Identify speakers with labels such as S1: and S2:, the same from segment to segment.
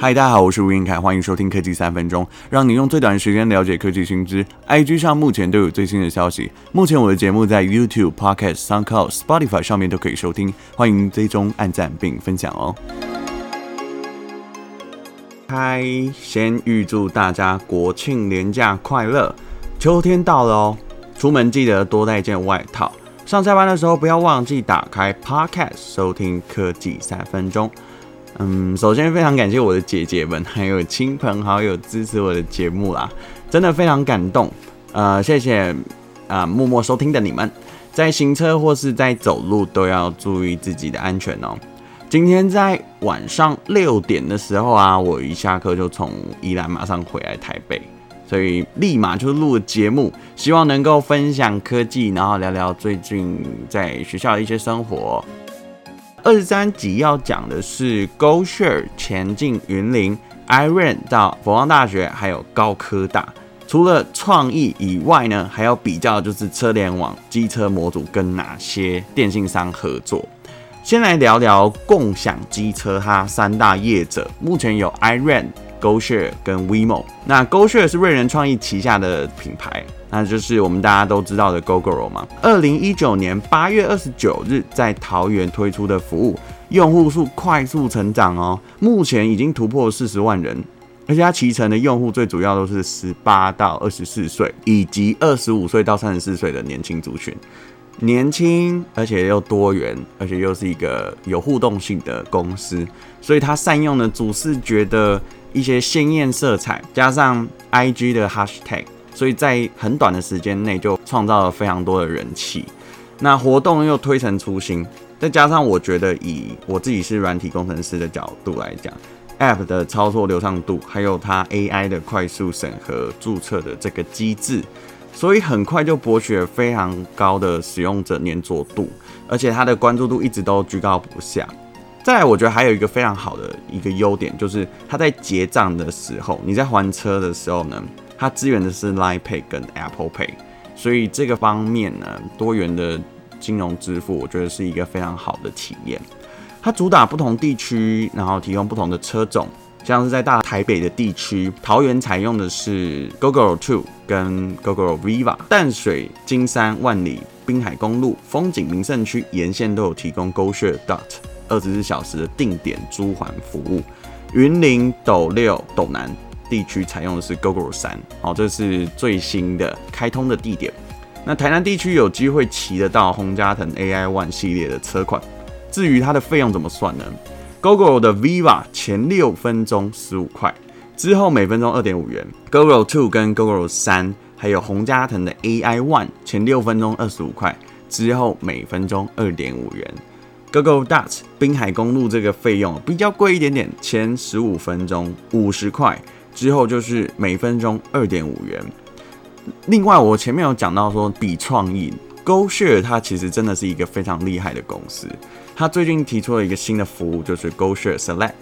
S1: 嗨，大家好，我是吴晏恺，欢迎收听科技三分钟，让你用最短的时间了解科技新知。IG 上目前都有最新的消息。目前我的节目在 YouTube、Podcast、SoundCloud、Spotify 上面都可以收听，欢迎追踪、按赞并分享哦。嗨，先预祝大家国庆连假快乐！秋天到了哦，出门记得多带件外套。上下班的时候不要忘记打开 Podcast 收听科技三分钟。嗯，首先非常感谢我的姐姐们，还有亲朋好友支持我的节目啦，真的非常感动。呃，谢谢啊、默默收听的你们，在行车或是在走路都要注意自己的安全哦。今天在晚上六点的时候啊，我一下课就从宜兰马上回来台北，所以立马就录了节目，希望能够分享科技，然后聊聊最近在学校的一些生活。二十三集要讲的是 GoShare 前进云林，Iron 到佛光大学，还有高科大。除了创意以外呢，还要比较就是车联网机车模组跟哪些电信商合作。先来聊聊共享机车哈三大业者，目前有 Iron、GoShare 跟 WeMo。那 GoShare 是瑞人创意旗下的品牌。那就是我们大家都知道的 Gogoro 嘛。二零一九年八月二十九日在桃园推出的服务，用户数快速成长哦，目前已经突破四十万人，而且它骑乘的用户最主要都是十八到二十四岁，以及二十五岁到三十四岁的年轻族群。年轻而且又多元，而且又是一个有互动性的公司，所以它善用了主视觉的一些鲜艳色彩，加上 IG 的 Hashtag。所以在很短的时间内就创造了非常多的人气，那活动又推陈出新，再加上我觉得以我自己是软体工程师的角度来讲，App 的操作流畅度，还有它 AI 的快速审核注册的这个机制，所以很快就博取了非常高的使用者黏着度，而且它的关注度一直都居高不下。再来，我觉得还有一个非常好的一个优点，就是它在结账的时候，你在还车的时候呢。它支援的是 Line Pay 跟 Apple Pay，所以这个方面呢，多元的金融支付，我觉得是一个非常好的体验。它主打不同地区，然后提供不同的车种，像是在大台北的地区，桃园采用的是 Gogoro Two 跟 Gogoro Viva，淡水、金山、万里、滨海公路、风景名胜区沿线都有提供 GoShare Dot 二十四小时的定点租还服务。云林、斗六、斗南。地区采用的是 Gogoro 三，好，这是最新的开通的地点。那台南地区有机会骑得到宏佳腾 AI One 系列的车款。至于它的费用怎么算呢？Gogoro 的 Viva 前六分钟十五块，之后每分钟二点五元。Gogoro Two 跟 Gogoro 三，还有洪家腾的 AI One 前六分钟二十五块，之后每分钟二点五元。Gogoro Dot 滨海公路这个费用比较贵一点点，前十五分钟五十块。之后就是每分钟二点五元。另外，我前面有讲到说，比创意 GoShare 它其实真的是一个非常厉害的公司。它最近提出了一个新的服务，就是 GoShare Select。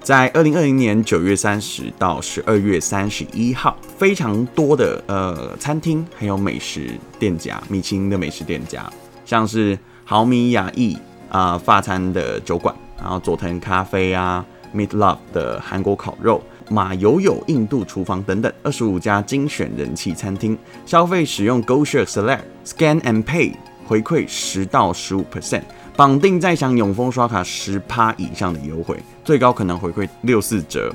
S1: 在二零二零年九月三十到十二月三十一号，非常多的呃餐厅还有美食店家，米其林的美食店家，像是豪米雅逸啊法餐的酒馆，然后佐藤咖啡啊，Meat Love 的韩国烤肉。马友友印度厨房等等二十五家精选人气餐厅，消费使用 GoShare Select Scan and Pay 回馈十到十五 percent，绑定再享永丰刷卡十趴以上的优惠，最高可能回馈六四折。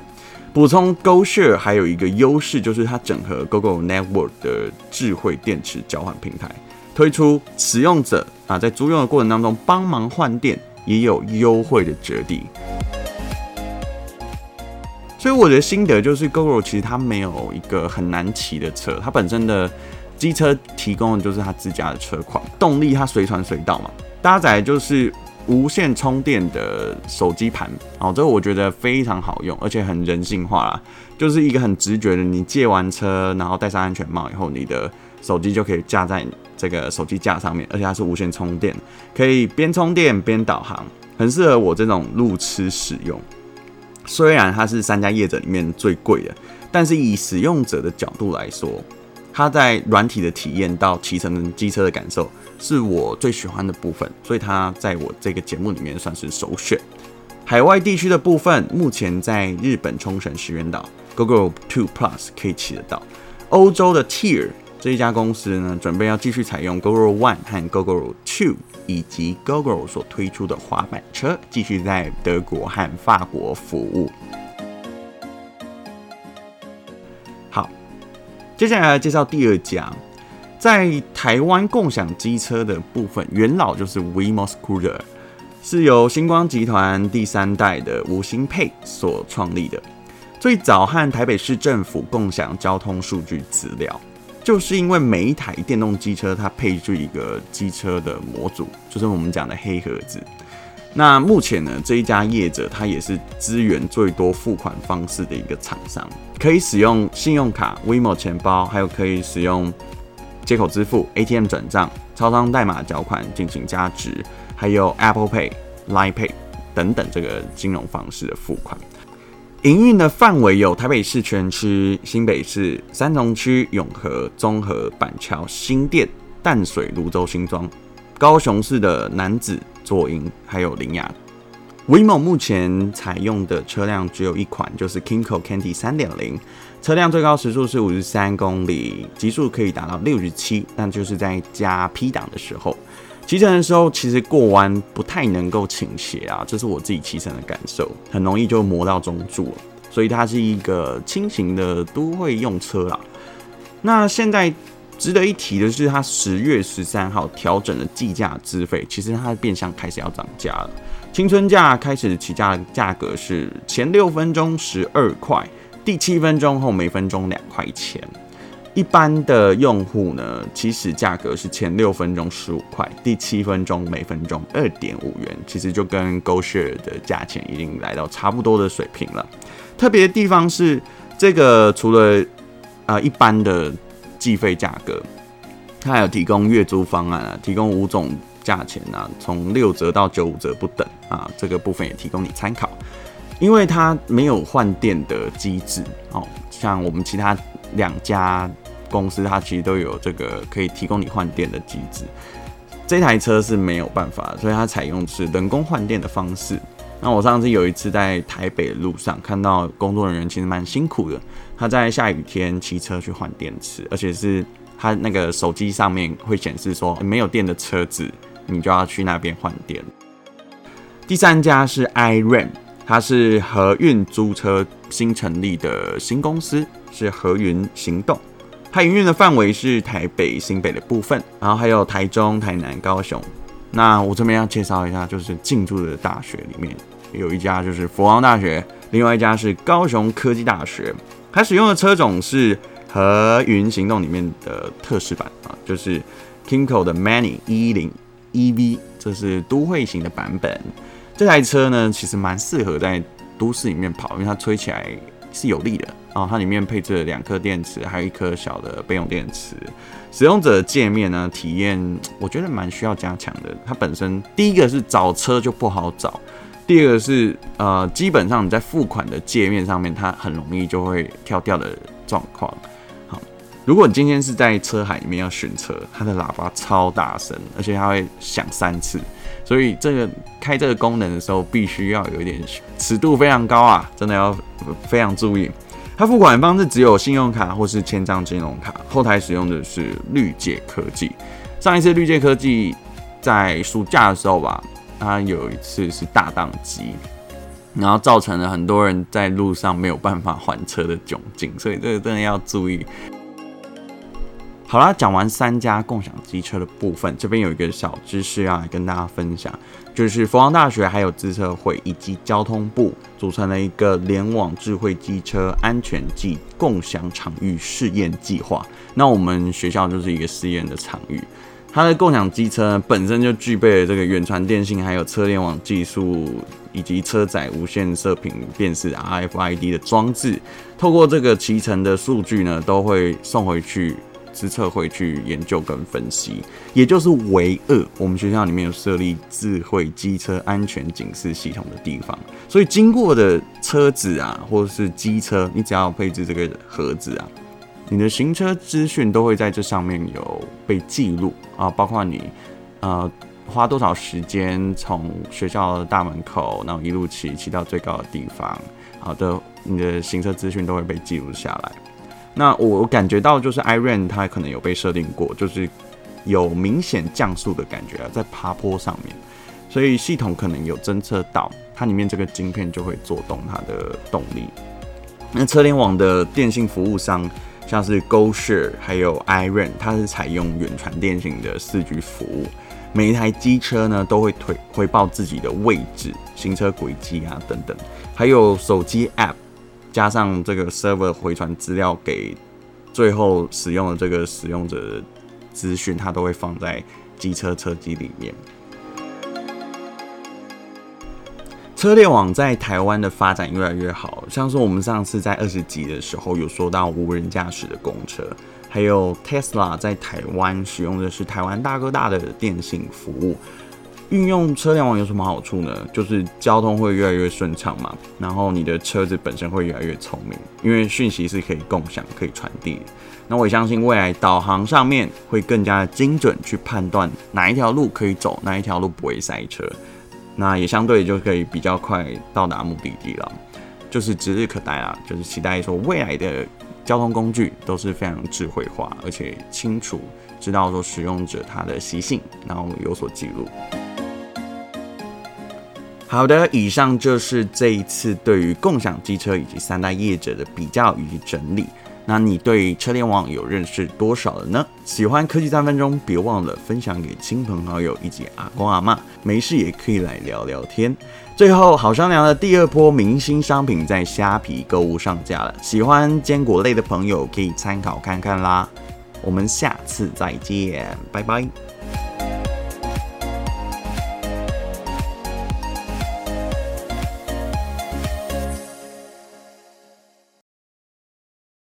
S1: 补充 GoShare 还有一个优势，就是它整合 Google Network 的智慧电池交换平台，推出使用者啊在租用的过程当中帮忙换电，也有优惠的折抵。所以我的心得就是，Gogoro 其实它没有一个很难骑的车，它本身的机车提供的就是它自家的车况，动力它随传随到嘛，搭载就是无线充电的手机盘，哦，这个我觉得非常好用，而且很人性化啦，就是一个很直觉的，你借完车，然后戴上安全帽以后，你的手机就可以架在这个手机架上面，而且它是无线充电，可以边充电边导航，很适合我这种路痴使用。虽然它是三家业者里面最贵的，但是以使用者的角度来说，它在软体的体验到骑乘机车的感受是我最喜欢的部分，所以它在我这个节目里面算是首选。海外地区的部分，目前在日本冲绳石垣岛 GoGo Two Plus 可以骑得到。欧洲的 Tier 这一家公司呢，准备要继续采用 Gogoro One 和 Gogoro Two 以及 Gogoro 所推出的滑板车，继续在德国和法国服务。好，接下来介绍第二家，在台湾共享机车的部分，元老就是 WeMo Scooter。是由星光集团第三代的吴兴沛所创立的。最早和台北市政府共享交通数据资料，就是因为每一台电动机车它配置一个机车的模组，就是我们讲的黑盒子。那目前呢，这一家业者它也是资源最多付款方式的一个厂商，可以使用信用卡、WeMo 钱包，还有可以使用接口支付、ATM 转账、超商代码缴款进行加值。还有 Apple Pay、Line Pay 等等这个金融方式的付款，营运的范围有台北市全区、新北市三重区、永和、中和、板桥、新店、淡水、芦洲、新庄、高雄市的楠梓、左营，还有林雅。WeMo 目前采用的车辆只有一款，就是 Kinko Candy 三点零，车辆最高时速是五十三公里，极速可以达到六十七，但就是在加 P 档的时候。骑乘的时候，其实过弯不太能够倾斜啊，这是我自己骑乘的感受，很容易就磨到中柱了。所以它是一个轻型的都会用车啦。那现在值得一提的是，它十月十三号调整了计价资费，其实它变相开始要涨价了。青春价开始起价价格是前六分钟十二块，第七分钟后每分钟两块钱。一般的用户呢，其实价格是前六分钟十五块，第七分钟每分钟二点五元，其实就跟 GoShare 的价钱已经来到差不多的水平了。特别的地方是，这个除了、呃、一般的计费价格，它还有提供月租方案啊，提供五种价钱啊，从六折到九五折不等啊，这个部分也提供你参考。因为它没有换电的机制哦，像我们其他两家。公司它其实都有这个可以提供你换电的机制，这台车是没有办法，所以它采用是人工换电的方式。那我上次有一次在台北的路上看到工作人员其实蛮辛苦的，他在下雨天骑车去换电池，而且是他那个手机上面会显示说没有电的车子，你就要去那边换电。第三家是 iRent，它是和运租车新成立的新公司，是和云行动。它营运的范围是台北、新北的部分，然后还有台中、台南、高雄。那我这边要介绍一下，就是进驻的大学里面有一家就是佛光大学，另外一家是高雄科技大学。它使用的车种是和云行动里面的特仕版啊，就是 KYMCO 的 Many 110 EV，这是都会型的版本。这台车呢，其实蛮适合在都市里面跑，因为它吹起来是有力的。哦，它里面配置了两颗电池，还有一颗小的备用电池。使用者界面呢，体验我觉得蛮需要加强的。它本身第一个是找车就不好找，第二个是呃，基本上你在付款的界面上面，它很容易就会跳掉的状况。好，如果你今天是在车海里面要选车，它的喇叭超大声，而且它会响三次，所以这个开这个功能的时候，必须要有一点尺度非常高啊，真的要非常注意。它付款方式只有信用卡或是千张金融卡，后台使用的是绿界科技。上一次绿界科技在暑假的时候吧，它有一次是大宕机，然后造成了很多人在路上没有办法还车的窘境，所以这个真的要注意。好啦，讲完三家共享机车的部分，这边有一个小知识要来跟大家分享，就是佛光大学还有资策会以及交通部组成了一个联网智慧机车安全暨共享场域试验计划。那我们学校就是一个试验的场域，它的共享机车本身就具备了这个远传电信还有车联网技术，以及车载无线射频辨识 RFID 的装置，透过这个骑乘的数据呢，都会送回去。资策会去研究跟分析，也就是唯二我们学校里面有设立智慧机车安全警示系统的地方。所以经过的车子啊，或者是机车，你只要配置这个盒子啊，你的行车资讯都会在这上面有被记录啊，包括你呃花多少时间从学校的大门口，然后一路骑骑到最高的地方，好的，你的行车资讯都会被记录下来。那我感觉到就是 iRent 它可能有被设定过，就是有明显降速的感觉啊，在爬坡上面，所以系统可能有侦测到，它里面这个晶片就会做动它的动力。那车联网的电信服务商，像是 GoShare 还有 iRent，它是采用远传电信的四 G 服务。每一台机车呢都会推回报自己的位置、行车轨迹啊等等，还有手机 App 加上这个 Server 回传资料给最后使用的这个使用者资讯，它都会放在机车车机里面。车联网在台湾的发展越来越好，像是我们上次在二十集的时候有说到无人驾驶的公车，还有 Tesla 在台湾使用的是台湾大哥大的电信服务。运用车联网有什么好处呢？就是交通会越来越顺畅嘛，然后你的车子本身会越来越聪明，因为讯息是可以共享、可以传递。那我也相信未来导航上面会更加精准去判断哪一条路可以走，哪一条路不会塞车。那也相对就可以比较快到达目的地了，就是指日可待啊！就是期待说未来的交通工具都是非常智慧化，而且清楚知道说使用者他的习性，然后有所记录。好的，以上就是这一次对于共享机车以及三大业者的比较以及整理。那你对车联网有认识多少了呢？喜欢科技三分钟，别忘了分享给亲朋好友以及阿公阿嬷，没事也可以来聊聊天。最后，好商量的第二波明星商品在虾皮购物上架了，喜欢坚果类的朋友可以参考看看啦。我们下次再见，拜拜。